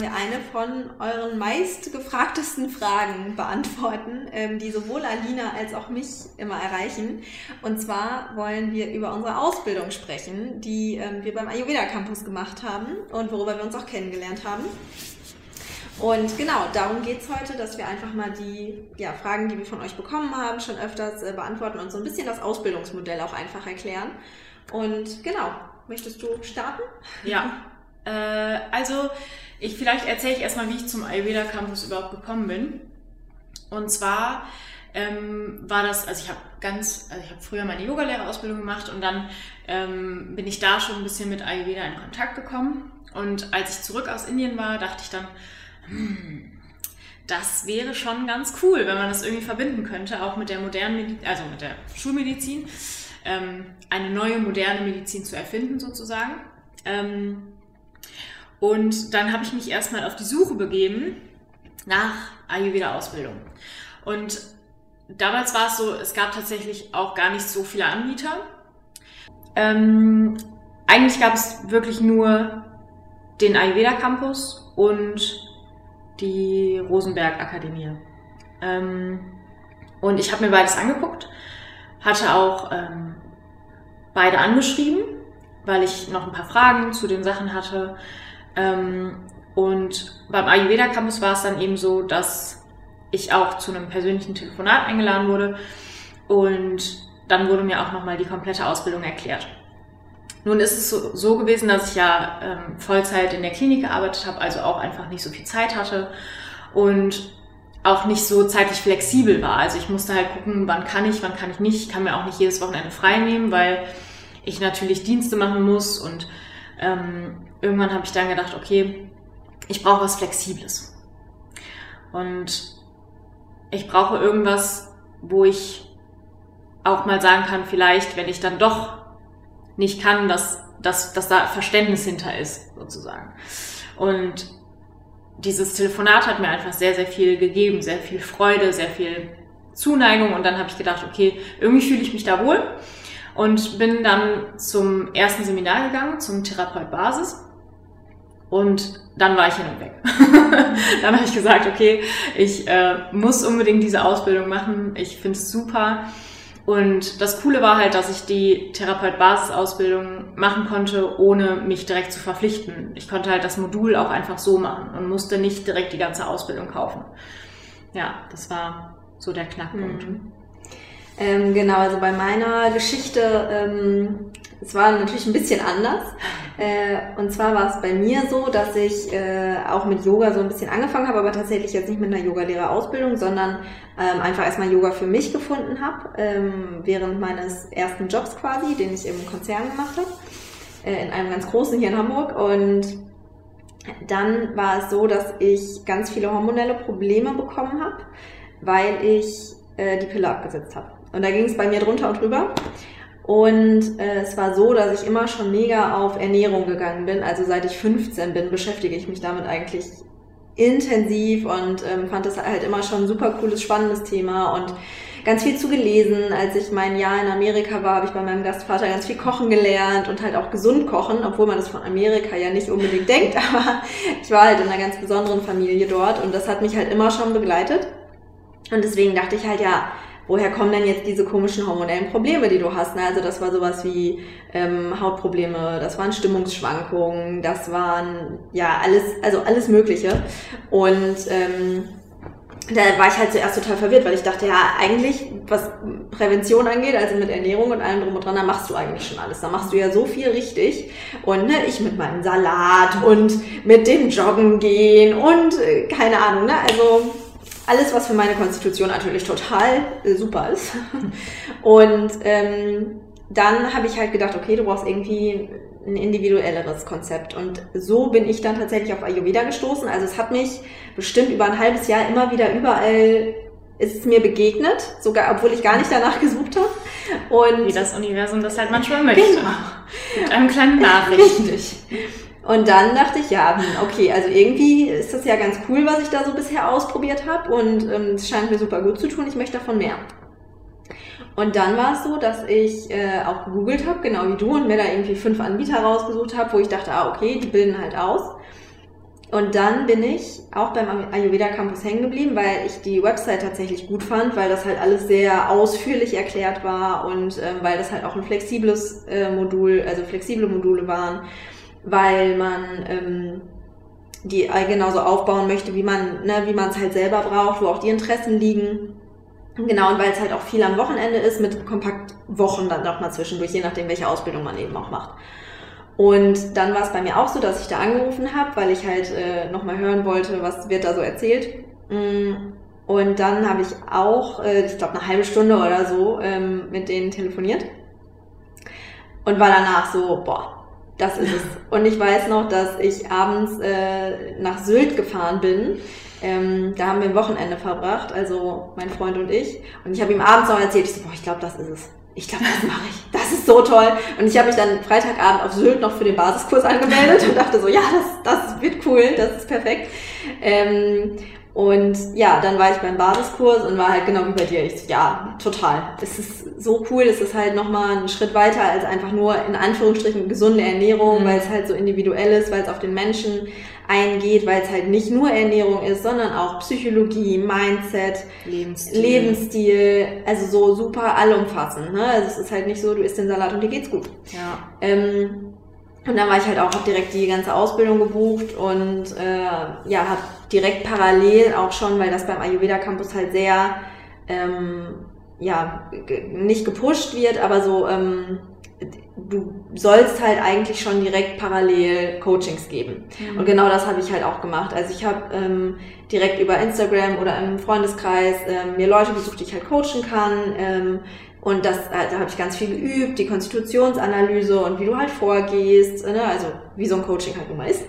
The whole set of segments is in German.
Wollen wir eine von euren meistgefragtesten Fragen beantworten, ähm, die sowohl Alina als auch mich immer erreichen. Und zwar wollen wir über unsere Ausbildung sprechen, die ähm, wir beim Ayurveda Campus gemacht haben und worüber wir uns auch kennengelernt haben. Und genau, darum geht es heute, dass wir einfach mal die ja, Fragen, die wir von euch bekommen haben, schon öfters äh, beantworten und so ein bisschen das Ausbildungsmodell auch einfach erklären. Und genau, möchtest du starten? Ja, äh, also ich, vielleicht erzähle ich erstmal, wie ich zum Ayurveda Campus überhaupt gekommen bin. Und zwar ähm, war das, also ich habe ganz, also ich habe früher meine Yogalehrerausbildung gemacht und dann ähm, bin ich da schon ein bisschen mit Ayurveda in Kontakt gekommen. Und als ich zurück aus Indien war, dachte ich dann, hm, das wäre schon ganz cool, wenn man das irgendwie verbinden könnte, auch mit der modernen Medizin, also mit der Schulmedizin, ähm, eine neue moderne Medizin zu erfinden sozusagen. Ähm, und dann habe ich mich erstmal auf die Suche begeben nach Ayurveda-Ausbildung. Und damals war es so, es gab tatsächlich auch gar nicht so viele Anbieter. Ähm, eigentlich gab es wirklich nur den Ayurveda Campus und die Rosenberg Akademie. Ähm, und ich habe mir beides angeguckt, hatte auch ähm, beide angeschrieben, weil ich noch ein paar Fragen zu den Sachen hatte. Ähm, und beim Ayurveda Campus war es dann eben so, dass ich auch zu einem persönlichen Telefonat eingeladen wurde und dann wurde mir auch nochmal die komplette Ausbildung erklärt. Nun ist es so, so gewesen, dass ich ja ähm, Vollzeit in der Klinik gearbeitet habe, also auch einfach nicht so viel Zeit hatte und auch nicht so zeitlich flexibel war. Also ich musste halt gucken, wann kann ich, wann kann ich nicht. Ich kann mir auch nicht jedes Wochenende frei nehmen, weil ich natürlich Dienste machen muss und ähm, irgendwann habe ich dann gedacht, okay, ich brauche was Flexibles. Und ich brauche irgendwas, wo ich auch mal sagen kann, vielleicht, wenn ich dann doch nicht kann, dass, dass, dass da Verständnis hinter ist, sozusagen. Und dieses Telefonat hat mir einfach sehr, sehr viel gegeben, sehr viel Freude, sehr viel Zuneigung. Und dann habe ich gedacht, okay, irgendwie fühle ich mich da wohl. Und bin dann zum ersten Seminar gegangen, zum Therapeut Basis. Und dann war ich hin und weg. dann habe ich gesagt, okay, ich äh, muss unbedingt diese Ausbildung machen. Ich finde es super. Und das Coole war halt, dass ich die Therapeut-Basis-Ausbildung machen konnte, ohne mich direkt zu verpflichten. Ich konnte halt das Modul auch einfach so machen und musste nicht direkt die ganze Ausbildung kaufen. Ja, das war so der Knackpunkt. Mhm. Ähm, genau, also bei meiner Geschichte, ähm, es war natürlich ein bisschen anders. Äh, und zwar war es bei mir so, dass ich äh, auch mit Yoga so ein bisschen angefangen habe, aber tatsächlich jetzt nicht mit einer Yogalehrerausbildung, sondern ähm, einfach erstmal Yoga für mich gefunden habe, ähm, während meines ersten Jobs quasi, den ich im Konzern gemacht habe, äh, in einem ganz großen hier in Hamburg. Und dann war es so, dass ich ganz viele hormonelle Probleme bekommen habe, weil ich äh, die Pille abgesetzt habe. Und da ging es bei mir drunter und drüber. Und äh, es war so, dass ich immer schon mega auf Ernährung gegangen bin. Also seit ich 15 bin, beschäftige ich mich damit eigentlich intensiv und ähm, fand das halt immer schon ein super cooles, spannendes Thema und ganz viel zu gelesen. Als ich mein Jahr in Amerika war, habe ich bei meinem Gastvater ganz viel kochen gelernt und halt auch gesund kochen, obwohl man das von Amerika ja nicht unbedingt denkt, aber ich war halt in einer ganz besonderen Familie dort und das hat mich halt immer schon begleitet. Und deswegen dachte ich halt, ja, woher kommen denn jetzt diese komischen hormonellen Probleme, die du hast? Ne? Also das war sowas wie ähm, Hautprobleme, das waren Stimmungsschwankungen, das waren ja alles, also alles Mögliche. Und ähm, da war ich halt zuerst total verwirrt, weil ich dachte, ja, eigentlich, was Prävention angeht, also mit Ernährung und allem drum und dran, da machst du eigentlich schon alles. Da machst du ja so viel richtig. Und ne, ich mit meinem Salat und mit dem Joggen gehen und äh, keine Ahnung, ne? Also alles, was für meine Konstitution natürlich total äh, super ist. Und ähm, dann habe ich halt gedacht, okay, du brauchst irgendwie ein individuelleres Konzept. Und so bin ich dann tatsächlich auf Ayurveda gestoßen. Also es hat mich bestimmt über ein halbes Jahr immer wieder überall ist es mir begegnet, sogar obwohl ich gar nicht danach gesucht habe. Und Wie das Universum das halt manchmal möchte. Genau. Mit einem kleinen Nachricht. Richtig. Und dann dachte ich, ja, okay, also irgendwie ist das ja ganz cool, was ich da so bisher ausprobiert habe und ähm, es scheint mir super gut zu tun, ich möchte davon mehr. Und dann war es so, dass ich äh, auch gegoogelt habe, genau wie du, und mir da irgendwie fünf Anbieter rausgesucht habe, wo ich dachte, ah, okay, die bilden halt aus. Und dann bin ich auch beim Ayurveda Campus hängen geblieben, weil ich die Website tatsächlich gut fand, weil das halt alles sehr ausführlich erklärt war und ähm, weil das halt auch ein flexibles äh, Modul, also flexible Module waren, weil man ähm, die genauso aufbauen möchte, wie man, ne, wie man es halt selber braucht, wo auch die Interessen liegen. Genau, und weil es halt auch viel am Wochenende ist, mit kompakt Wochen dann noch mal zwischendurch, je nachdem, welche Ausbildung man eben auch macht. Und dann war es bei mir auch so, dass ich da angerufen habe, weil ich halt äh, nochmal hören wollte, was wird da so erzählt. Mm, und dann habe ich auch, äh, ich glaube, eine halbe Stunde oder so ähm, mit denen telefoniert und war danach so, boah, das ist es. Und ich weiß noch, dass ich abends äh, nach Sylt gefahren bin ähm, da haben wir ein Wochenende verbracht, also mein Freund und ich. Und ich habe ihm abends noch erzählt, ich so, boah, ich glaube, das ist es. Ich glaube, das mache ich. Das ist so toll. Und ich habe mich dann Freitagabend auf Sylt noch für den Basiskurs angemeldet und dachte so, ja, das, das wird cool, das ist perfekt. Ähm, und ja, dann war ich beim Basiskurs und war halt genau wie bei dir. Ich ja, total. Es ist so cool, es ist halt nochmal ein Schritt weiter als einfach nur in Anführungsstrichen gesunde Ernährung, mhm. weil es halt so individuell ist, weil es auf den Menschen eingeht, weil es halt nicht nur Ernährung ist, sondern auch Psychologie, Mindset, Lebensstil, Lebensstil also so super allumfassend. Ne? Also es ist halt nicht so, du isst den Salat und dir geht's gut. Ja. Ähm, und dann war ich halt auch, hab direkt die ganze Ausbildung gebucht und äh, ja, habe direkt parallel auch schon, weil das beim Ayurveda Campus halt sehr ähm, ja nicht gepusht wird, aber so ähm, du sollst halt eigentlich schon direkt parallel Coachings geben. Mhm. Und genau das habe ich halt auch gemacht. Also ich habe ähm, direkt über Instagram oder im Freundeskreis ähm, mir Leute gesucht, die ich halt coachen kann. Ähm, und das, äh, da habe ich ganz viel geübt, die Konstitutionsanalyse und wie du halt vorgehst, ne? also wie so ein Coaching halt nun mal ist.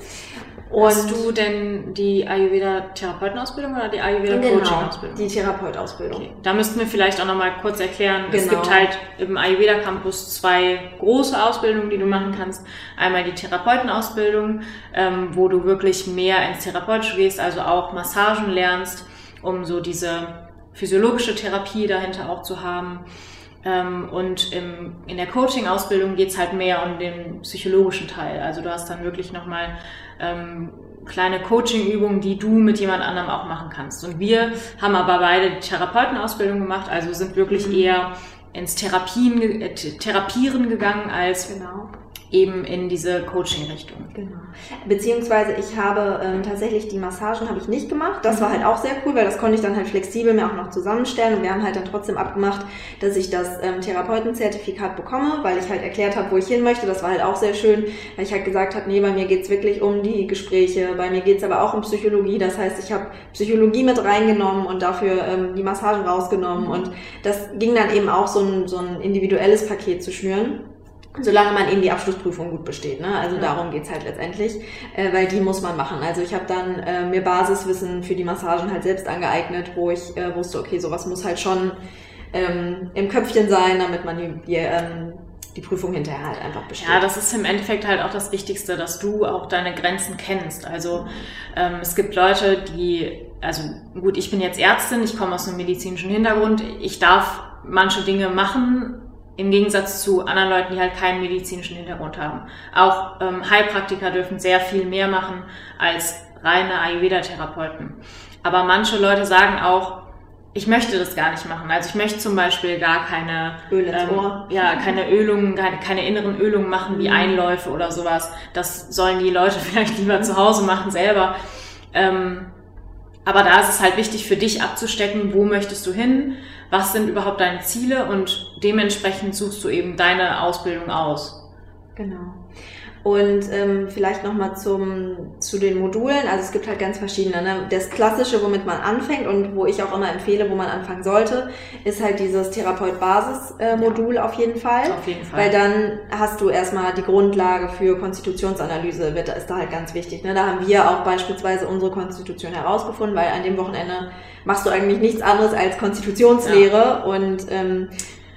Und Hast du denn die Ayurveda-Therapeutenausbildung oder die Ayurveda-Coaching-Ausbildung? Genau, die Therapeutausbildung. Okay. Da müssten wir vielleicht auch nochmal kurz erklären, genau. es gibt halt im Ayurveda-Campus zwei große Ausbildungen, die du machen kannst. Einmal die Therapeutenausbildung, ähm, wo du wirklich mehr ins Therapeutische gehst, also auch Massagen lernst, um so diese physiologische Therapie dahinter auch zu haben. Ähm, und im, in der Coaching-Ausbildung geht's halt mehr um den psychologischen Teil. Also du hast dann wirklich nochmal ähm, kleine Coaching-Übungen, die du mit jemand anderem auch machen kannst. Und wir haben aber beide die Therapeutenausbildung gemacht, also sind wirklich mhm. eher ins Therapien, äh, Therapieren gegangen als genau eben in diese Coaching-Richtung. Genau. Beziehungsweise ich habe ähm, tatsächlich die Massagen habe ich nicht gemacht. Das mhm. war halt auch sehr cool, weil das konnte ich dann halt flexibel mir auch noch zusammenstellen und wir haben halt dann trotzdem abgemacht, dass ich das ähm, Therapeutenzertifikat bekomme, weil ich halt erklärt habe, wo ich hin möchte. Das war halt auch sehr schön, weil ich halt gesagt habe, nee, bei mir geht's wirklich um die Gespräche, bei mir geht's aber auch um Psychologie. Das heißt, ich habe Psychologie mit reingenommen und dafür ähm, die Massagen rausgenommen mhm. und das ging dann eben auch so ein, so ein individuelles Paket zu schnüren solange man eben die Abschlussprüfung gut besteht. Ne? Also ja. darum geht's halt letztendlich, äh, weil die muss man machen. Also ich habe dann äh, mir Basiswissen für die Massagen halt selbst angeeignet, wo ich äh, wusste, okay, sowas muss halt schon ähm, im Köpfchen sein, damit man die, die, ähm, die Prüfung hinterher halt einfach besteht. Ja, das ist im Endeffekt halt auch das Wichtigste, dass du auch deine Grenzen kennst. Also ähm, es gibt Leute, die, also gut, ich bin jetzt Ärztin, ich komme aus einem medizinischen Hintergrund, ich darf manche Dinge machen, im Gegensatz zu anderen Leuten, die halt keinen medizinischen Hintergrund haben. Auch ähm, Heilpraktiker dürfen sehr viel mehr machen als reine Ayurveda-Therapeuten. Aber manche Leute sagen auch, ich möchte das gar nicht machen. Also ich möchte zum Beispiel gar keine, Öl ähm, ja, keine Ölungen, keine, keine, inneren Ölungen machen wie mhm. Einläufe oder sowas. Das sollen die Leute vielleicht lieber zu Hause machen selber. Ähm, aber da ist es halt wichtig für dich abzustecken, wo möchtest du hin, was sind überhaupt deine Ziele und dementsprechend suchst du eben deine Ausbildung aus. Genau. Und ähm, vielleicht nochmal zum zu den Modulen. Also es gibt halt ganz verschiedene. Ne? Das Klassische, womit man anfängt und wo ich auch immer empfehle, wo man anfangen sollte, ist halt dieses Therapeut-Basis-Modul ja. auf jeden Fall. Auf jeden Fall. Weil dann hast du erstmal die Grundlage für Konstitutionsanalyse, wird, ist da halt ganz wichtig. Ne? Da haben wir auch beispielsweise unsere Konstitution herausgefunden, weil an dem Wochenende machst du eigentlich nichts anderes als Konstitutionslehre ja. und ähm,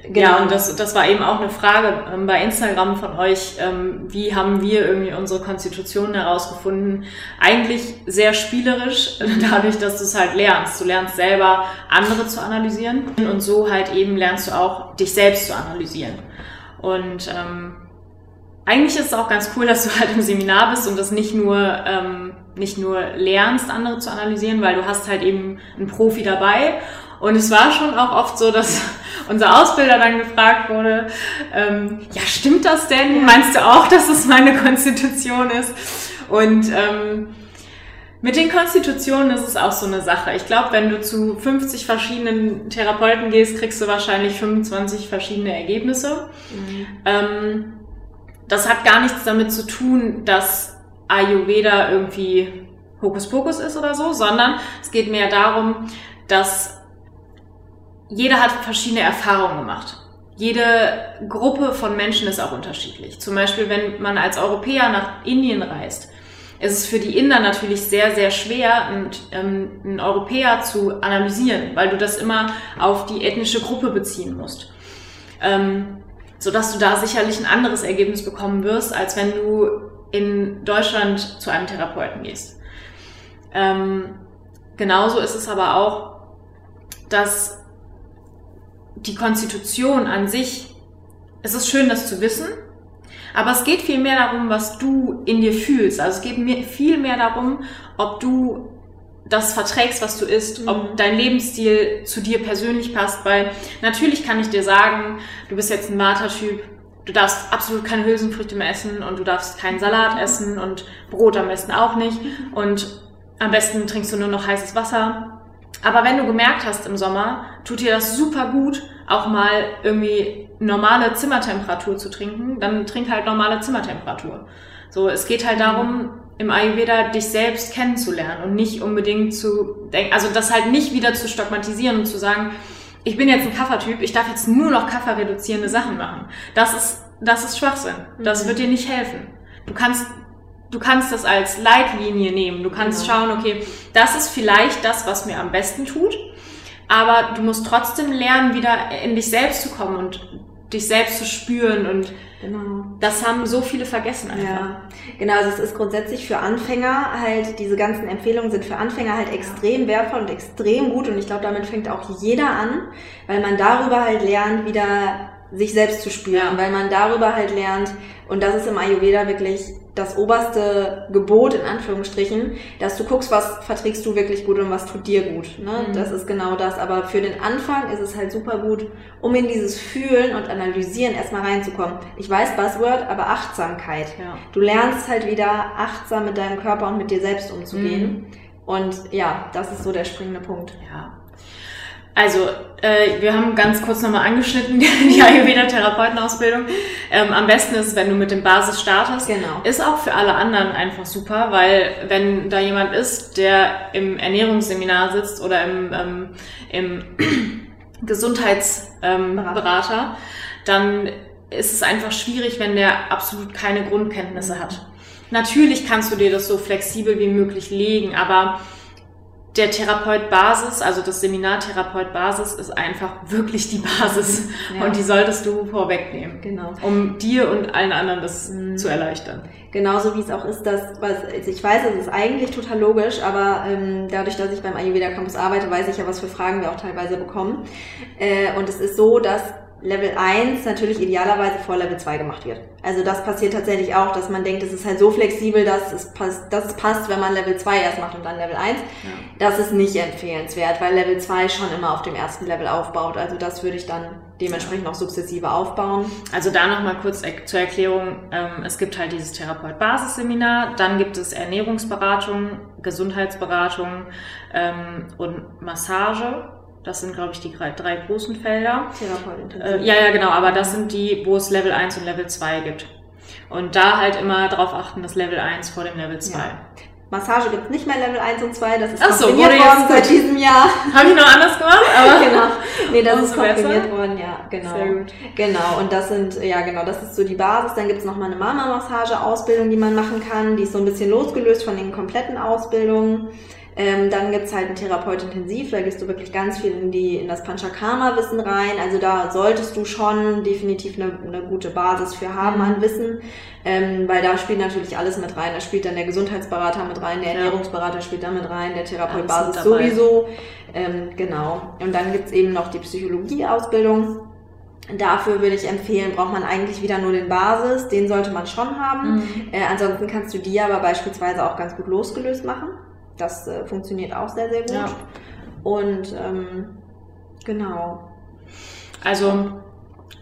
Genau. Und das, das war eben auch eine Frage ähm, bei Instagram von euch. Ähm, wie haben wir irgendwie unsere Konstitution herausgefunden? Eigentlich sehr spielerisch, dadurch, dass du es halt lernst. Du lernst selber andere zu analysieren und so halt eben lernst du auch dich selbst zu analysieren. Und ähm, eigentlich ist es auch ganz cool, dass du halt im Seminar bist und das nicht nur ähm, nicht nur lernst, andere zu analysieren, weil du hast halt eben einen Profi dabei. Und es war schon auch oft so, dass unser Ausbilder dann gefragt wurde, ähm, ja, stimmt das denn? Meinst du auch, dass es meine Konstitution ist? Und ähm, mit den Konstitutionen ist es auch so eine Sache. Ich glaube, wenn du zu 50 verschiedenen Therapeuten gehst, kriegst du wahrscheinlich 25 verschiedene Ergebnisse. Mhm. Ähm, das hat gar nichts damit zu tun, dass Ayurveda irgendwie Hokuspokus ist oder so, sondern es geht mehr darum, dass jeder hat verschiedene Erfahrungen gemacht. Jede Gruppe von Menschen ist auch unterschiedlich. Zum Beispiel, wenn man als Europäer nach Indien reist, ist es für die Inder natürlich sehr, sehr schwer, einen, ähm, einen Europäer zu analysieren, weil du das immer auf die ethnische Gruppe beziehen musst. Ähm, sodass du da sicherlich ein anderes Ergebnis bekommen wirst, als wenn du in Deutschland zu einem Therapeuten gehst. Ähm, genauso ist es aber auch, dass die Konstitution an sich, es ist schön, das zu wissen, aber es geht viel mehr darum, was du in dir fühlst. Also es geht viel mehr darum, ob du das verträgst, was du isst, mhm. ob dein Lebensstil zu dir persönlich passt, weil natürlich kann ich dir sagen, du bist jetzt ein Vata-Typ, du darfst absolut keine Hülsenfrüchte mehr essen und du darfst keinen Salat essen und Brot am besten auch nicht und am besten trinkst du nur noch heißes Wasser. Aber wenn du gemerkt hast im Sommer, tut dir das super gut, auch mal irgendwie normale Zimmertemperatur zu trinken, dann trink halt normale Zimmertemperatur. So, es geht halt darum, im Ayurveda dich selbst kennenzulernen und nicht unbedingt zu denken, also das halt nicht wieder zu stigmatisieren und zu sagen, ich bin jetzt ein Kaffertyp, ich darf jetzt nur noch kafferreduzierende Sachen machen. Das ist, das ist Schwachsinn. Das mhm. wird dir nicht helfen. Du kannst, du kannst das als Leitlinie nehmen. Du kannst genau. schauen, okay, das ist vielleicht das, was mir am besten tut. Aber du musst trotzdem lernen, wieder in dich selbst zu kommen und dich selbst zu spüren und genau. das haben so viele vergessen einfach. Ja, genau, also es ist grundsätzlich für Anfänger halt, diese ganzen Empfehlungen sind für Anfänger halt extrem wertvoll und extrem gut und ich glaube, damit fängt auch jeder an, weil man darüber halt lernt, wieder sich selbst zu spüren, ja. weil man darüber halt lernt, und das ist im Ayurveda wirklich das oberste Gebot in Anführungsstrichen, dass du guckst, was verträgst du wirklich gut und was tut dir gut. Ne? Mhm. Das ist genau das. Aber für den Anfang ist es halt super gut, um in dieses Fühlen und Analysieren erstmal reinzukommen. Ich weiß Buzzword, aber Achtsamkeit. Ja. Du lernst halt wieder achtsam mit deinem Körper und mit dir selbst umzugehen. Mhm. Und ja, das ist so der springende Punkt. Ja. Also, äh, wir haben ganz kurz nochmal angeschnitten, die Ayurveda-Therapeutenausbildung. Ähm, am besten ist, wenn du mit dem Basis startest. Genau. Ist auch für alle anderen einfach super, weil wenn da jemand ist, der im Ernährungsseminar sitzt oder im, ähm, im Gesundheitsberater, ähm, dann ist es einfach schwierig, wenn der absolut keine Grundkenntnisse hat. Natürlich kannst du dir das so flexibel wie möglich legen, aber der Therapeut Basis, also das Seminar Therapeut Basis ist einfach wirklich die Basis ja. und die solltest du vorwegnehmen, genau. um dir und allen anderen das mhm. zu erleichtern. Genauso wie es auch ist, dass, was, also ich weiß, es ist eigentlich total logisch, aber ähm, dadurch, dass ich beim Ayurveda Campus arbeite, weiß ich ja, was für Fragen wir auch teilweise bekommen. Äh, und es ist so, dass Level 1 natürlich idealerweise vor Level 2 gemacht wird. Also das passiert tatsächlich auch, dass man denkt, es ist halt so flexibel, dass es passt, dass es passt wenn man Level 2 erst macht und dann Level 1. Ja. Das ist nicht empfehlenswert, weil Level 2 schon immer auf dem ersten Level aufbaut. Also das würde ich dann dementsprechend auch sukzessive aufbauen. Also da nochmal kurz zur Erklärung. Ähm, es gibt halt dieses Therapeut-Basisseminar, dann gibt es Ernährungsberatung, Gesundheitsberatung ähm, und Massage das sind, glaube ich, die drei, großen Felder. Äh, ja, ja, genau, aber das sind die, wo es Level 1 und Level 2 gibt. Und da halt immer drauf achten, das Level 1 vor dem Level 2. Ja. Massage gibt's nicht mehr Level 1 und 2, das ist Ach so, jetzt worden seit diesem Jahr. Habe ich noch anders gemacht, aber genau. Nee, das ist komprimiert worden, ja, genau. Sehr gut. Genau, und das sind, ja genau, das ist so die Basis. Dann gibt's noch mal eine Mama-Massage-Ausbildung, die man machen kann. Die ist so ein bisschen losgelöst von den kompletten Ausbildungen. Ähm, dann gibt's halt einen Therapeut intensiv, da gehst du wirklich ganz viel in die in das Panchakarma-Wissen rein. Also da solltest du schon definitiv eine, eine gute Basis für haben Mhm. an Wissen, ähm, weil da spielt natürlich alles mit rein. Da spielt dann der Gesundheitsberater mit rein, der Ja. Ernährungsberater spielt da mit rein, der Therapeut Basis sowieso. Ähm, genau. Und dann gibt's eben noch die Psychologie-Ausbildung. Dafür würde ich empfehlen, braucht man eigentlich wieder nur den Basis, den sollte man schon haben. Mhm. Äh, ansonsten kannst du die aber beispielsweise auch ganz gut losgelöst machen. Das äh, funktioniert auch sehr, sehr gut. Ja. Und ähm, genau. Also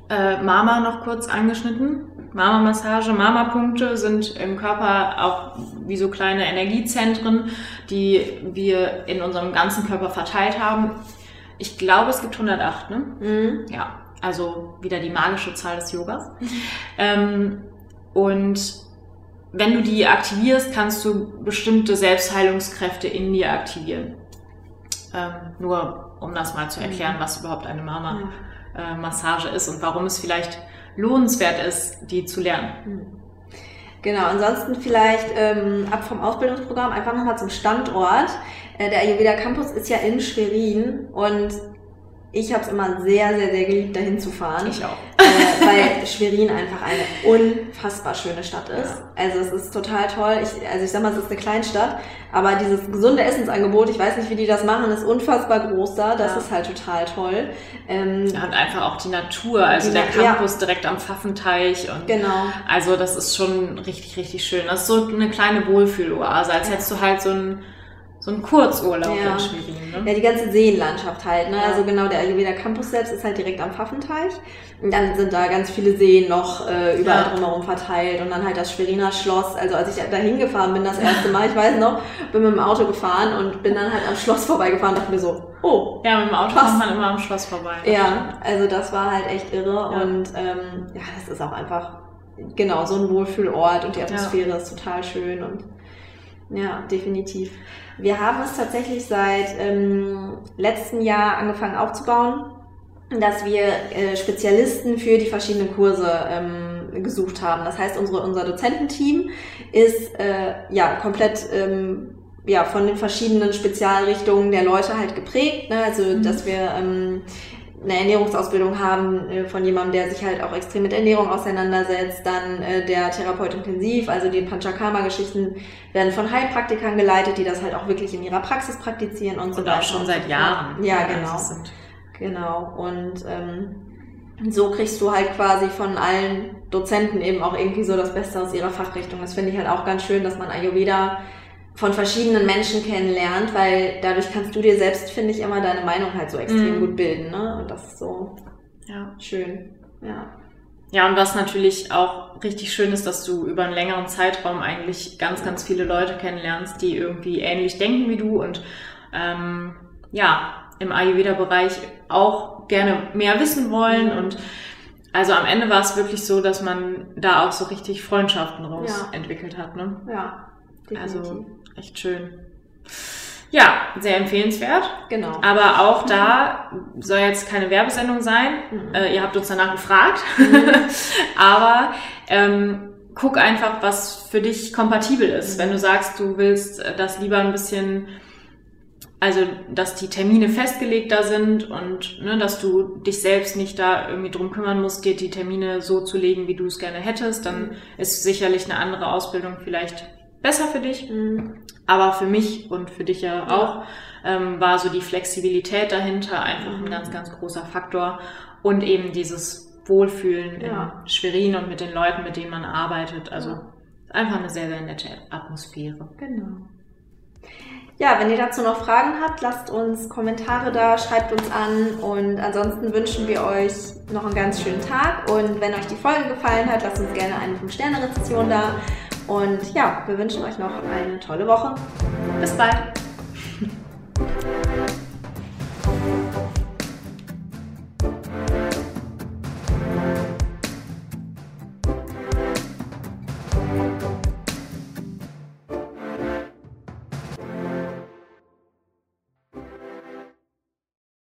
äh, Mama noch kurz angeschnitten. Mama-Massage, Mama-Punkte sind im Körper auch wie so kleine Energiezentren, die wir in unserem ganzen Körper verteilt haben. Ich glaube, es gibt 108, ne? Mhm. Ja, also wieder die magische Zahl des Yogas. Ähm, und wenn du die aktivierst, kannst du bestimmte Selbstheilungskräfte in dir aktivieren. Ähm, nur um das mal zu erklären, was überhaupt eine Mama-Massage ist und warum es vielleicht lohnenswert ist, die zu lernen. Mhm. Genau, ansonsten vielleicht ähm, ab vom Ausbildungsprogramm einfach nochmal zum Standort. Äh, der Ayurveda Campus ist ja in Schwerin und ich habe es immer sehr, sehr, sehr geliebt, dahin zu fahren. Ich auch. Äh, weil Schwerin einfach eine unfassbar schöne Stadt ist. Also es ist total toll. Ich, also ich sag mal, es ist eine Kleinstadt, aber dieses gesunde Essensangebot, ich weiß nicht, wie die das machen, ist unfassbar groß da. Das Ja. ist halt total toll. Ähm, Ja, und einfach auch die Natur, also Die der ja. Campus direkt am Pfaffenteich und Genau. also das ist schon richtig, richtig schön. Das ist so eine kleine Wohlfühloase, als hättest du halt so einen, so einen Kurzurlaub Ja. in Schwerin. Ne? Ja, die ganze Seenlandschaft halt, ne? Ja. Also genau, der Ayurveda Campus selbst ist halt direkt am Pfaffenteich. Und dann sind da ganz viele Seen noch äh, überall Ja. drumherum verteilt. Und dann halt das Schweriner Schloss. Also als ich da hingefahren bin das erste Mal, ich weiß noch, bin mit dem Auto gefahren und bin dann halt am Schloss vorbeigefahren und dachte mir so, oh, Ja, mit dem Auto Krass. kommt man immer am Schloss vorbei. Ja, also das war halt echt irre und ähm, ja, das ist auch einfach genau so ein Wohlfühlort und die Atmosphäre ist total schön und ja, definitiv. Wir haben es tatsächlich seit ähm, letztem Jahr angefangen aufzubauen, dass wir äh, Spezialisten für die verschiedenen Kurse ähm, gesucht haben. Das heißt, unsere, unser Dozententeam ist äh, ja komplett ähm, ja, von den verschiedenen Spezialrichtungen der Leute halt geprägt. Ne? Also, Mhm. dass wir ähm, eine Ernährungsausbildung haben äh, von jemandem, der sich halt auch extrem mit Ernährung auseinandersetzt. Dann äh, der Therapeut intensiv, also die Panchakarma-Geschichten werden von Heilpraktikern geleitet, die das halt auch wirklich in ihrer Praxis praktizieren und, so Und auch schon seit. Jahren. Ja, genau. Genau. Und ähm, so kriegst du halt quasi von allen Dozenten eben auch irgendwie so das Beste aus ihrer Fachrichtung. Das finde ich halt auch ganz schön, dass man Ayurveda von verschiedenen Menschen kennenlernt, weil dadurch kannst du dir selbst, finde ich, immer deine Meinung halt so extrem Mhm. gut bilden. Ne? Und das ist so Ja. schön. Ja. Ja, und was natürlich auch richtig schön ist, dass du über einen längeren Zeitraum eigentlich ganz, ganz viele Leute kennenlernst, die irgendwie ähnlich denken wie du und ähm, ja, im Ayurveda-Bereich auch gerne mehr wissen wollen. Mhm. Und also am Ende war es wirklich so, dass man da auch so richtig Freundschaften raus Ja. entwickelt hat. Ne? Ja. Definitiv. Also echt schön. Ja, sehr empfehlenswert. genau. Aber auch da soll jetzt keine Werbesendung sein. Mhm. Äh, ihr habt uns danach gefragt. Aber ähm, guck einfach, was für dich kompatibel ist. Mhm. Wenn du sagst, du willst äh, das lieber ein bisschen, also dass die Termine festgelegter sind und ne, dass du dich selbst nicht da irgendwie drum kümmern musst, dir die Termine so zu legen, wie du es gerne hättest, dann Mhm. ist sicherlich eine andere Ausbildung vielleicht besser für dich. Mhm. Aber für mich und für dich ja auch ähm, war so die Flexibilität dahinter einfach ein Mhm. ganz, ganz großer Faktor. Und eben dieses Wohlfühlen Ja. in Schwerin und mit den Leuten, mit denen man arbeitet. Also einfach eine sehr, sehr nette Atmosphäre. Genau. Ja, wenn ihr dazu noch Fragen habt, lasst uns Kommentare da, schreibt uns an und ansonsten wünschen wir euch noch einen ganz schönen Tag und wenn euch die Folge gefallen hat, lasst uns gerne eine 5-Sterne-Rezession da und ja, wir wünschen euch noch eine tolle Woche. Bis bald!